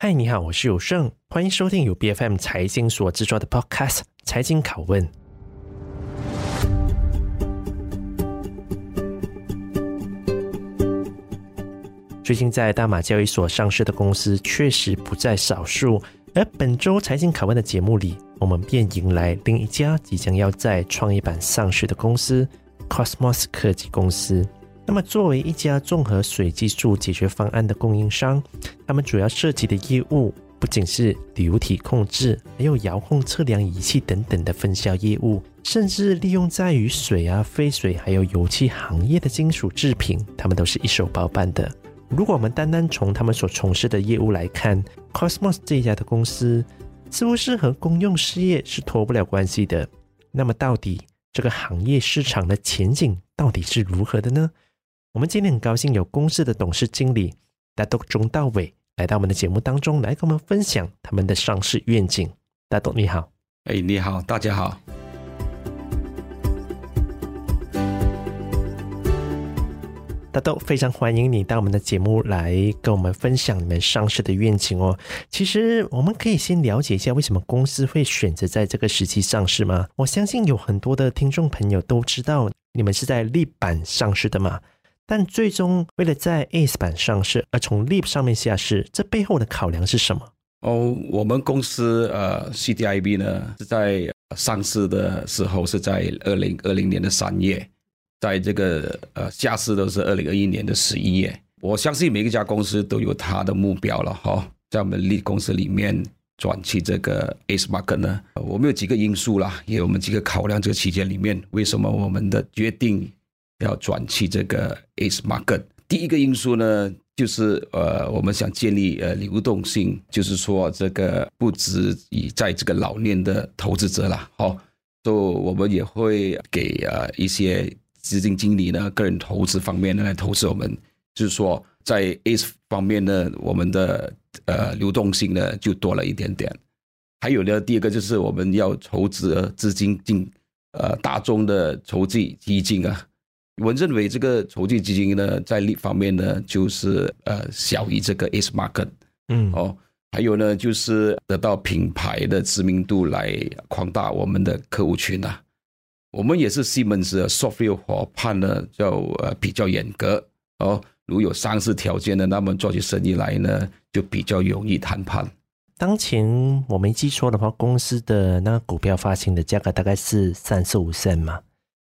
嗨，你好，我是有胜，欢迎收听由 BFM 财经所制作的 Podcast《财经拷问》。最近在大马交易所上市的公司确实不在少数，而本周《财经拷问》的节目里，我们便迎来另一家即将要在创业板上市的公司 ——Cosmos 科技公司。那么，作为一家综合水技术解决方案的供应商，他们主要涉及的业务不仅是流体控制，还有遥控测量仪器等等的分销业务，甚至利用在于水啊、废水还有油气行业的金属制品，他们都是一手包办的。如果我们单单从他们所从事的业务来看，Cosmos 这家的公司似乎是和公用事业是脱不了关系的。那么，到底这个行业市场的前景到底是如何的呢？我们今天很高兴有公司的董事经理大董钟道伟来到我们的节目当中，来跟我们分享他们的上市愿景。大董你好，哎，你好，大家好。大督非常欢迎你到我们的节目来跟我们分享你们上市的愿景哦。其实我们可以先了解一下为什么公司会选择在这个时期上市吗？我相信有很多的听众朋友都知道你们是在 LEAP 板上市的嘛。但最终为了在 ACE 板上市而从 LEAP 上面下市，这背后的考量是什么？哦，我们公司呃 CDIB 呢是在上市的时候是在二零二零年的三月，在这个呃下市都是二零二一年的十一月。我相信每一家公司都有它的目标了哈，在我们 LEAP 公司里面转去这个 ACE market 呢，我们有几个因素啦，也有我们几个考量。这个期间里面，为什么我们的决定？要转去这个 ACE market，第一个因素呢，就是呃，我们想建立呃流动性，就是说这个不止以在这个老年的投资者啦，好，所以我们也会给呃一些基金经理呢，个人投资方面呢来投资我们，就是说在 ACE 方面呢，我们的呃流动性呢就多了一点点。还有呢，第二个就是我们要筹资资金进呃大众的筹集基金啊。我认为这个筹集基金呢，在另一方面呢，就是呃小于这个 ACE market，嗯哦，还有呢，就是得到品牌的知名度来扩大我们的客户群啊。我们也是西门子的 software 伙伴呢，就呃比较严格哦。如有上市条件的，那么做起生意来呢，就比较容易谈判。当前我没记错的话，公司的那个股票发行的价格大概是三十五仙嘛。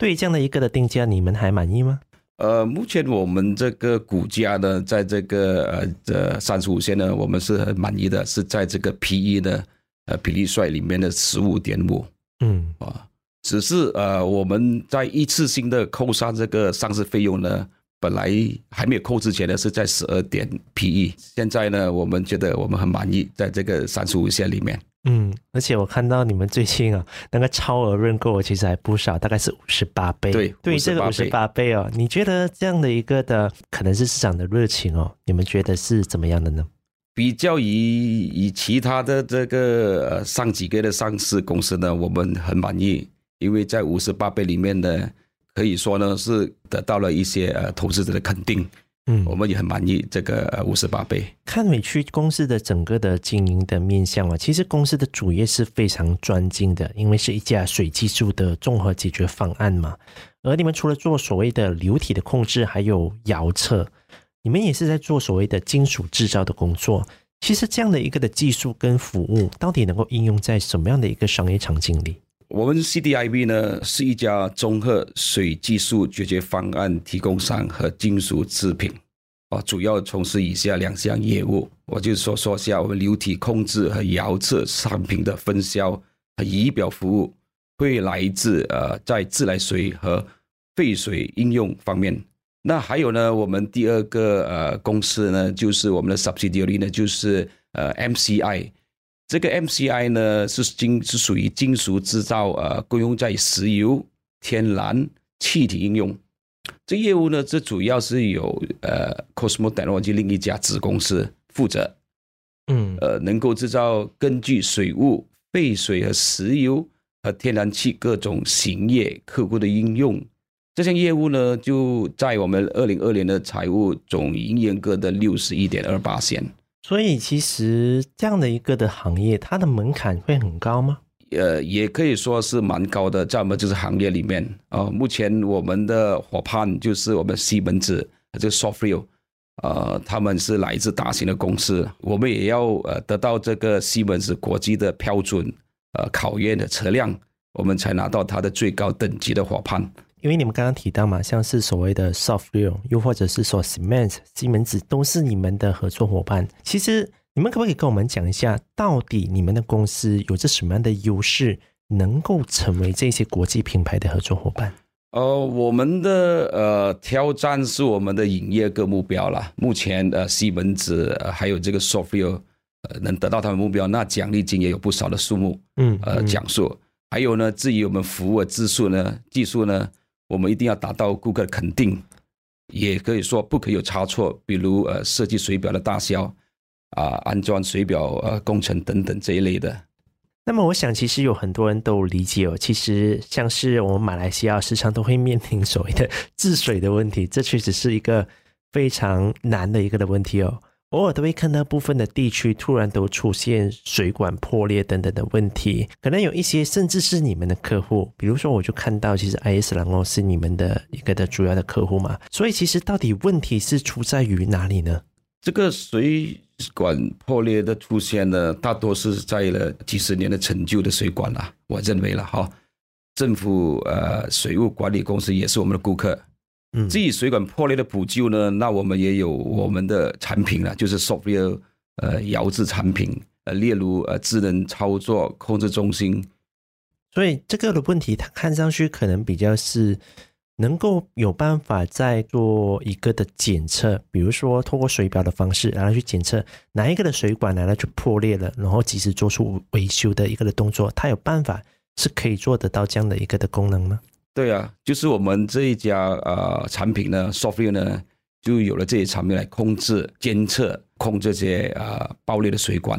对这样的一个的定价，你们还满意吗？呃，目前我们这个股价呢，在这个呃这三十五线呢，我们是很满意的，是在这个 P E 的呃比例率里面的十五点五，嗯啊，只是呃我们在一次性的扣上这个上市费用呢，本来还没有扣之前呢是在十二点 P E，现在呢我们觉得我们很满意，在这个三十五线里面。嗯，而且我看到你们最近啊，那个超额认购其实还不少，大概是五十八倍。对，对于这个五十八倍哦，你觉得这样的一个的可能是市场的热情哦，你们觉得是怎么样的呢？比较于以其他的这个上几个的上市公司呢，我们很满意，因为在五十八倍里面呢，可以说呢是得到了一些呃投资者的肯定。嗯，我们也很满意这个五十八倍。看美区公司的整个的经营的面向啊，其实公司的主业是非常专精的，因为是一家水技术的综合解决方案嘛。而你们除了做所谓的流体的控制，还有遥测，你们也是在做所谓的金属制造的工作。其实这样的一个的技术跟服务，到底能够应用在什么样的一个商业场景里？我们 CDIB 呢是一家综合水技术解决方案提供商和金属制品，啊，主要从事以下两项业务。我就说说下我们流体控制和遥测商品的分销和仪表服务，会来自呃在自来水和废水应用方面。那还有呢，我们第二个呃公司呢，就是我们的 subsidiary 呢，就是呃 MCI。这个 MCI 呢是金是属于金属制造，呃，共用在石油、天然气体应用。这业务呢，这主要是由呃 Cosmos Technology 另一家子公司负责，嗯，呃，能够制造根据水务、废水和石油和天然气各种行业客户的应用。这项业务呢，就在我们二零二年的财务总营业额的六十一点二八线。所以其实这样的一个的行业，它的门槛会很高吗？呃，也可以说是蛮高的，在我们就是行业里面啊、呃，目前我们的伙伴就是我们西门子，这个 Softrio，呃，他们是来自大型的公司，我们也要呃得到这个西门子国际的标准呃考验的车辆，我们才拿到它的最高等级的伙伴。因为你们刚刚提到嘛，像是所谓的 Softrio，又或者是说 Siemens 西门子，都是你们的合作伙伴。其实。你们可不可以跟我们讲一下，到底你们的公司有着什么样的优势，能够成为这些国际品牌的合作伙伴？呃，我们的呃挑战是我们的营业个目标啦。目前呃西门子、呃、还有这个 Softrio 呃能得到他们目标，那奖励金也有不少的数目。嗯，呃奖数、嗯，还有呢，至于我们服务的技术呢，技术呢，我们一定要达到顾客的肯定，也可以说不可以有差错。比如呃设计水表的大小。啊，安装水表呃工程等等这一类的。那么，我想其实有很多人都理解哦，其实像是我们马来西亚时常都会面临所谓的治水的问题，这确实是一个非常难的一个的问题哦。偶尔都会看到部分的地区突然都出现水管破裂等等的问题，可能有一些甚至是你们的客户，比如说我就看到其实 IS 兰哦是你们的一个的主要的客户嘛，所以其实到底问题是出在于哪里呢？这个水管破裂的出现呢，大多是在了几十年的陈旧的水管了。我认为了哈，政府呃水务管理公司也是我们的顾客。嗯，至于水管破裂的补救呢，那我们也有我们的产品了，就是 software 呃遥制产品呃，例如呃智能操作控制中心。所以这个的问题，它看上去可能比较是。能够有办法再做一个的检测，比如说通过水表的方式，然后去检测哪一个的水管呢，它就破裂了，然后及时做出维修的一个的动作，它有办法是可以做得到这样的一个的功能吗？对啊，就是我们这一家呃产品呢，Softrio 呢，就有了这些产品来控制、监测、控这些呃爆裂的水管，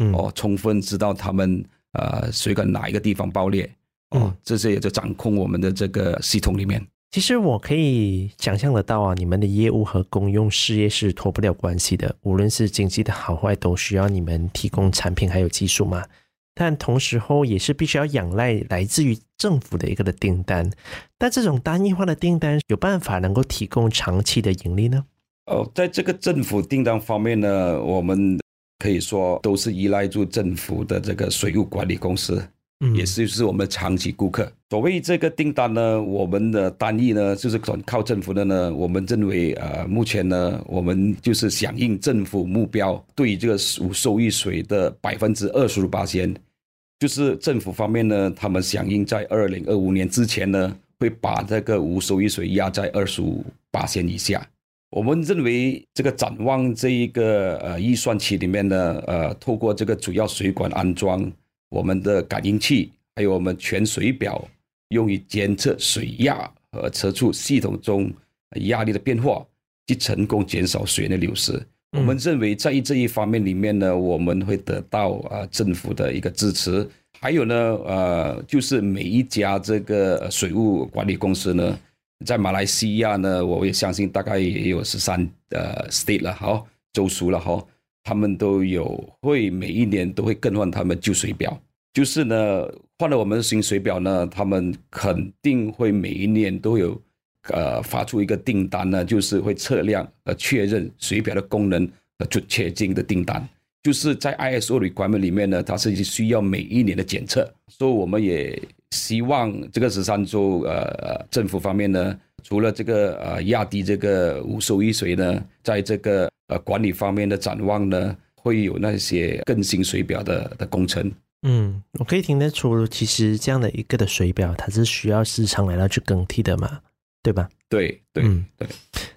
嗯，哦，充分知道他们呃水管哪一个地方爆裂，哦，嗯，这些也就掌控我们的这个系统里面。其实我可以想象得到啊，你们的业务和公用事业是脱不了关系的。无论是经济的好坏，都需要你们提供产品还有技术嘛。但同时候也是必须要仰赖来自于政府的一个的订单。但这种单一化的订单有办法能够提供长期的盈利呢？哦，在这个政府订单方面呢，我们可以说都是依赖住政府的这个水务管理公司。也是是我们长期顾客。所谓这个订单呢，我们的单一呢，就是转靠政府的呢。我们认为，呃，目前呢，我们就是响应政府目标，对于这个无收益税的百分之二十八仙，就是政府方面呢，他们响应在二零二五年之前呢，会把这个无收益税压在二十五八仙以下。我们认为，这个展望这一个呃预算期里面呢，呃，透过这个主要水管安装。我们的感应器，还有我们全水表，用于监测水压和测出系统中压力的变化，去成功减少水的流失。我们认为在这一方面里面呢，我们会得到啊政府的一个支持。还有呢，呃，就是每一家这个水务管理公司呢，在马来西亚呢，我也相信大概也有十三呃 state 了，好州属了，哈。他们都有会每一年都会更换他们旧水表，就是呢换了我们新水表呢，他们肯定会每一年都有呃发出一个订单呢，就是会测量和确认水表的功能和准确性的订单，就是在 ISO 的规范里面呢，它是需要每一年的检测，所以我们也希望这个十三州呃政府方面呢，除了这个呃压低这个无收益水呢，在这个。呃，管理方面的展望呢，会有那些更新水表的的工程。嗯，我可以听得出，其实这样的一个的水表，它是需要时常来到去更替的嘛，对吧？对对、嗯、对。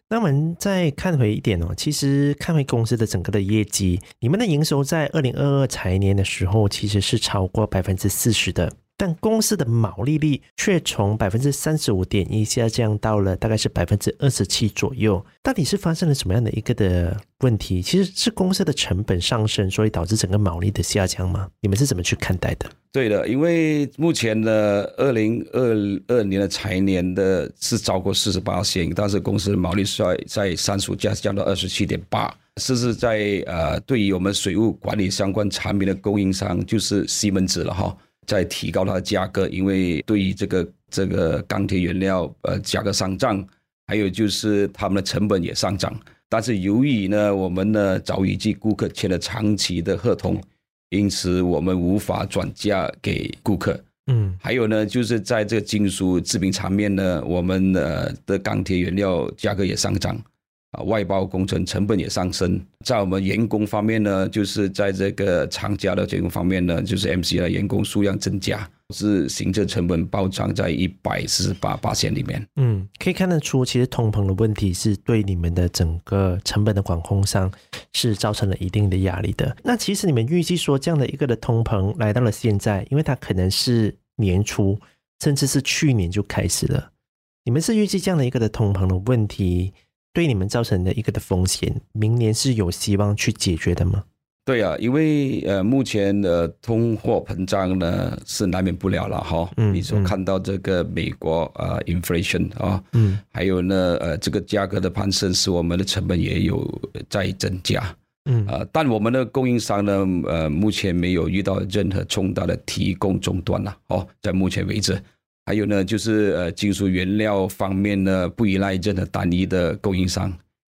那我们再看回一点哦，其实看回公司的整个的业绩，你们的营收在二零二二财年的时候，其实是超过百分之四十的。但公司的毛利率却从百分之三十五点一下降到了大概是百分之二十七左右，到底是发生了什么样的一个的问题？其实是公司的成本上升，所以导致整个毛利的下降吗？你们是怎么去看待的？对的，因为目前的二零二二年的财年的是超过四十八线，但是公司的毛利率在三十五下降到二十七点八，是是在呃，对于我们水务管理相关产品的供应商，就是西门子了哈，在提高它的价格，因为对于这个这个钢铁原料呃价格上涨，还有就是他们的成本也上涨。但是由于呢，我们呢早已经顾客签了长期的合同，因此我们无法转嫁给顾客。嗯，还有呢，就是在这个金属制品层面呢，我们呃的钢铁原料价格也上涨。啊，外包工程成本也上升，在我们员工方面呢，就是在这个厂家的员工方面呢，就是 MC 的员工数量增加，是行政成本暴涨在一百四十八八线里面。嗯，可以看得出，其实通膨的问题是对你们的整个成本的管控上是造成了一定的压力的。那其实你们预计说这样的一个的通膨来到了现在，因为它可能是年初甚至是去年就开始了，你们是预计这样的一个的通膨的问题？对你们造成的一个的风险，明年是有希望去解决的吗？对啊，因为呃，目前的通货膨胀呢是难免不了了哈。嗯，你所看到这个美国啊、呃、inflation 啊，嗯，还有呢呃，这个价格的攀升，使我们的成本也有在增加。嗯啊、呃，但我们的供应商呢，呃，目前没有遇到任何重大的提供中断了哦，在目前为止。还有呢，就是呃，金属原料方面呢，不依赖任何单一的供应商，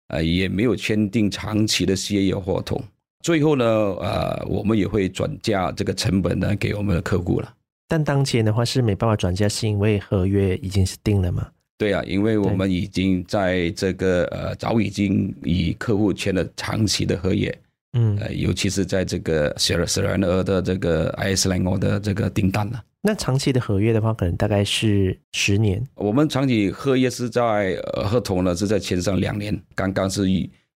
呃，也没有签订长期的协议合同。最后呢，呃，我们也会转嫁这个成本呢给我们的客户了。但当前的话是没办法转嫁，是因为合约已经是定了吗？对啊，因为我们已经在这个呃，早已经与客户签了长期的合约。嗯，呃，尤其是在这个十二十二的这个 IS 兰欧的这个订单了。那长期的合约的话，可能大概是十年。我们长期合约是在合同呢是在签上两年。刚刚是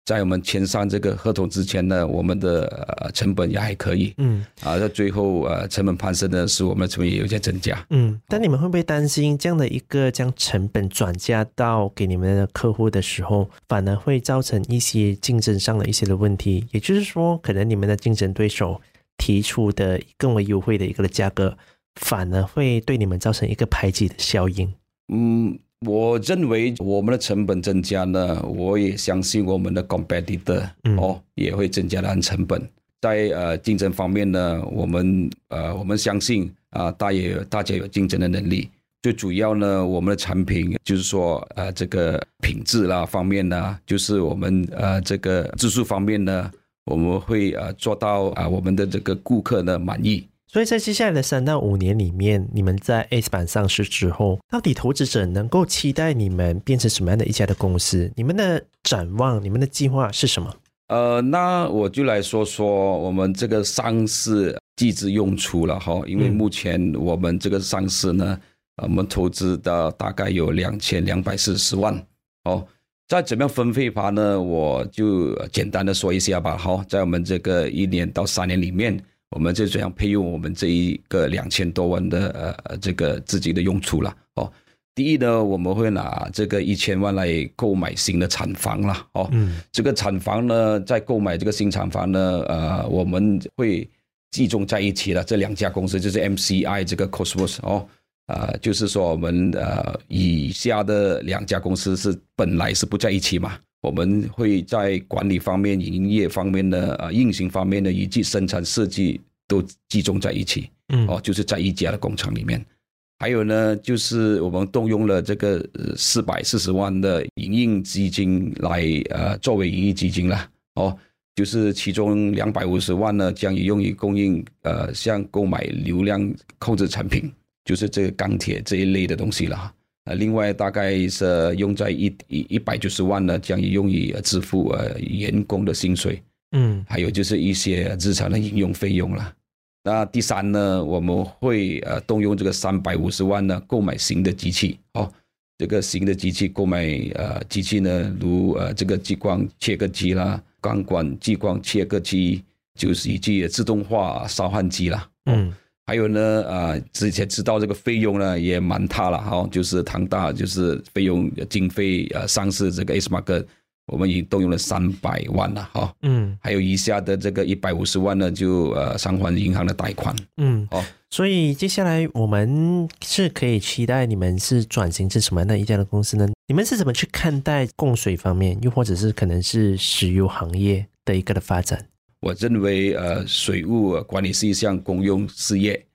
在我们签上这个合同之前呢，我们的成本也还可以。嗯，啊，在最后呃成本攀升呢，使我们的成本也有些增加。嗯，但你们会不会担心这样的一个将成本转嫁到给你们的客户的时候，反而会造成一些竞争上的一些的问题？也就是说，可能你们的竞争对手提出的更为优惠的一个的价格。反而会对你们造成一个排挤的效应。嗯，我认为我们的成本增加呢，我也相信我们的 competitor 哦也会增加的成本。在呃竞争方面呢，我们呃我们相信啊，大也有大家有竞争的能力。最主要呢，我们的产品就是说呃这个品质啦方面呢，就是我们呃这个技术方面呢，我们会呃做到啊我们的这个顾客呢满意。所以在接下来的三到五年里面，你们在 A 板上市之后，到底投资者能够期待你们变成什么样的一家的公司？你们的展望、你们的计划是什么？呃，那我就来说说我们这个上市机制用处了哈。因为目前我们这个上市呢，我们投资的大概有两千两百四十万。哦，再怎么样分配法呢？我就简单的说一下吧。哈，在我们这个一年到三年里面。我们就这样配用我们这一个两千多万的呃这个自己的用处了哦。第一呢，我们会拿这个一千万来购买新的厂房了哦。嗯。这个厂房呢，在购买这个新厂房呢，呃，我们会集中在一起了。这两家公司就是 MCI 这个 Cosmos 哦，啊、呃，就是说我们呃以下的两家公司是本来是不在一起嘛。我们会在管理方面、营业方面的啊、运行方面的以及生产设计都集中在一起，嗯，哦，就是在一家的工厂里面。还有呢，就是我们动用了这个四百四十万的营运基金来呃作为营运基金了，哦，就是其中两百五十万呢将以用于供应呃像购买流量控制产品，就是这个钢铁这一类的东西了。呃，另外大概是用在一一一百九十万呢，将用于支付呃员工的薪水，嗯，还有就是一些日常的应用费用了。那第三呢，我们会呃动用这个三百五十万呢，购买新的机器哦，这个新的机器购买呃机器呢，如呃这个激光切割机啦，钢管激光切割机，就是以及自动化烧焊机啦，嗯。还有呢，啊、呃，之前知道这个费用呢也蛮大了哈，就是唐大，就是费用经费呃上市这个 A 斯玛克我们已经动用了三百万了哈，嗯，还有余下的这个一百五十万呢，就呃偿还银行的贷款，嗯，好，所以接下来我们是可以期待你们是转型成什么样的一家的公司呢？你们是怎么去看待供水方面，又或者是可能是石油行业的一个的发展？我认为呃，水务管理是一项公用事业，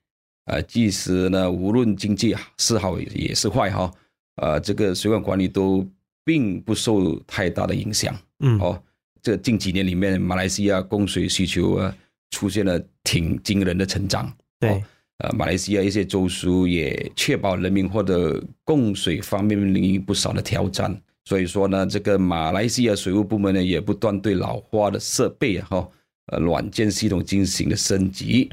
呃，即使呢无论经济是好也是坏哈，呃，这个水管管理都。并不受太大的影响。嗯，哦，这近几年里面，马来西亚供水需求啊出现了挺惊人的成长。对，呃，马来西亚一些州属也确保人民获得供水方面面临不少的挑战。所以说呢，这个马来西亚水务部门呢也不断对老化的设备哈，呃，软件系统进行了升级，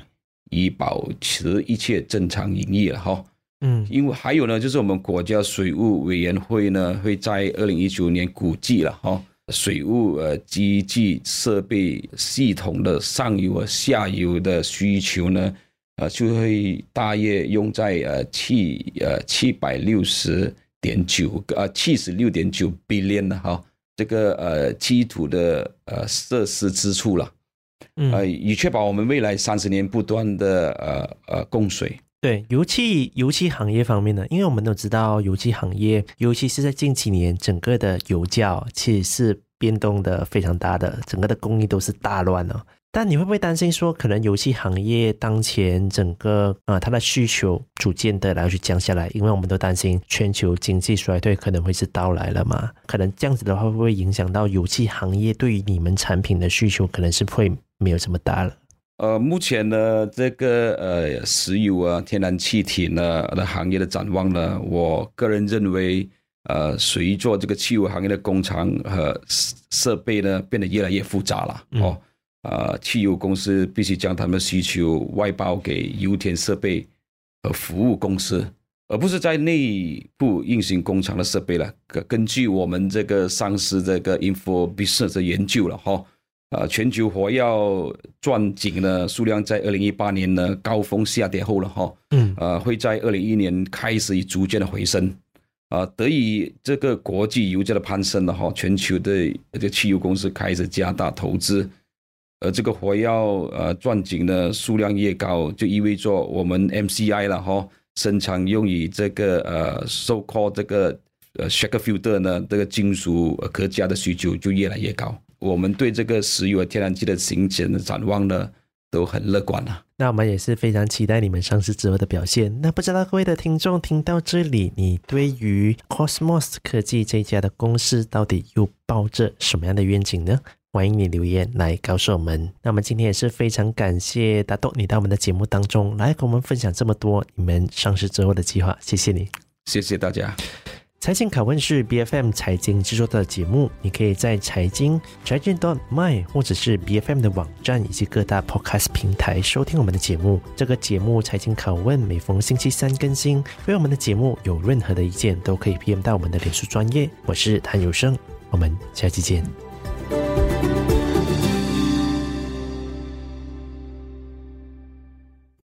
以保持一切正常营业了哈。嗯，因为还有呢，就是我们国家水务委员会呢，会在二零一九年估计了哈，水务呃机器设备系统的上游和下游的需求呢，呃就会大约用在呃七呃七百六十点九个呃七十六点九 billion 的哈，这个呃基础的呃设施支出了，呃以确保我们未来三十年不断的呃呃供水。对，油气油气行业方面呢，因为我们都知道油气行业，尤其是在近几年，整个的油价其实是变动的非常大的，整个的供应都是大乱了。但你会不会担心说，可能油气行业当前整个啊、呃，它的需求逐渐的来去降下来？因为我们都担心全球经济衰退可能会是到来了嘛？可能这样子的话，会不会影响到油气行业对于你们产品的需求，可能是会没有这么大了？呃，目前呢，这个呃，石油啊、天然气体呢的行业的展望呢，我个人认为，呃，随着这个汽油行业的工厂和设备呢变得越来越复杂了，嗯、哦，呃，汽油公司必须将他们的需求外包给油田设备和服务公司，而不是在内部运行工厂的设备了。根据我们这个上市这个 InfoBusiness 的研究了，哈、哦。呃，全球火药钻井呢数量在二零一八年呢高峰下跌后了哈，嗯，呃，会在二零一一年开始逐渐的回升，啊、呃，得益这个国际油价的攀升了哈，全球的这个汽油公司开始加大投资，而这个火药呃钻井呢数量越高，就意味着我们 MCI 了哈，生产用于这个呃 so called 这个呃 shaker filter 呢这个金属壳架的需求就越来越高。我们对这个石油和天然气的行情的展望呢，都很乐观啊。那我们也是非常期待你们上市之后的表现。那不知道各位的听众听到这里，你对于 Cosmos 科技这家的公司到底又抱着什么样的愿景呢？欢迎你留言来告诉我们。那我们今天也是非常感谢大豆你到我们的节目当中来跟我们分享这么多你们上市之后的计划，谢谢你，谢谢大家。财经拷问是 BFM 财经制作的节目，你可以在财经财经 .my 或者是 BFM 的网站以及各大 Podcast 平台收听我们的节目。这个节目财经拷问每逢星期三更新。对我们的节目有任何的意见，都可以 PM 到我们的脸书专业。我是谭有生，我们下期见。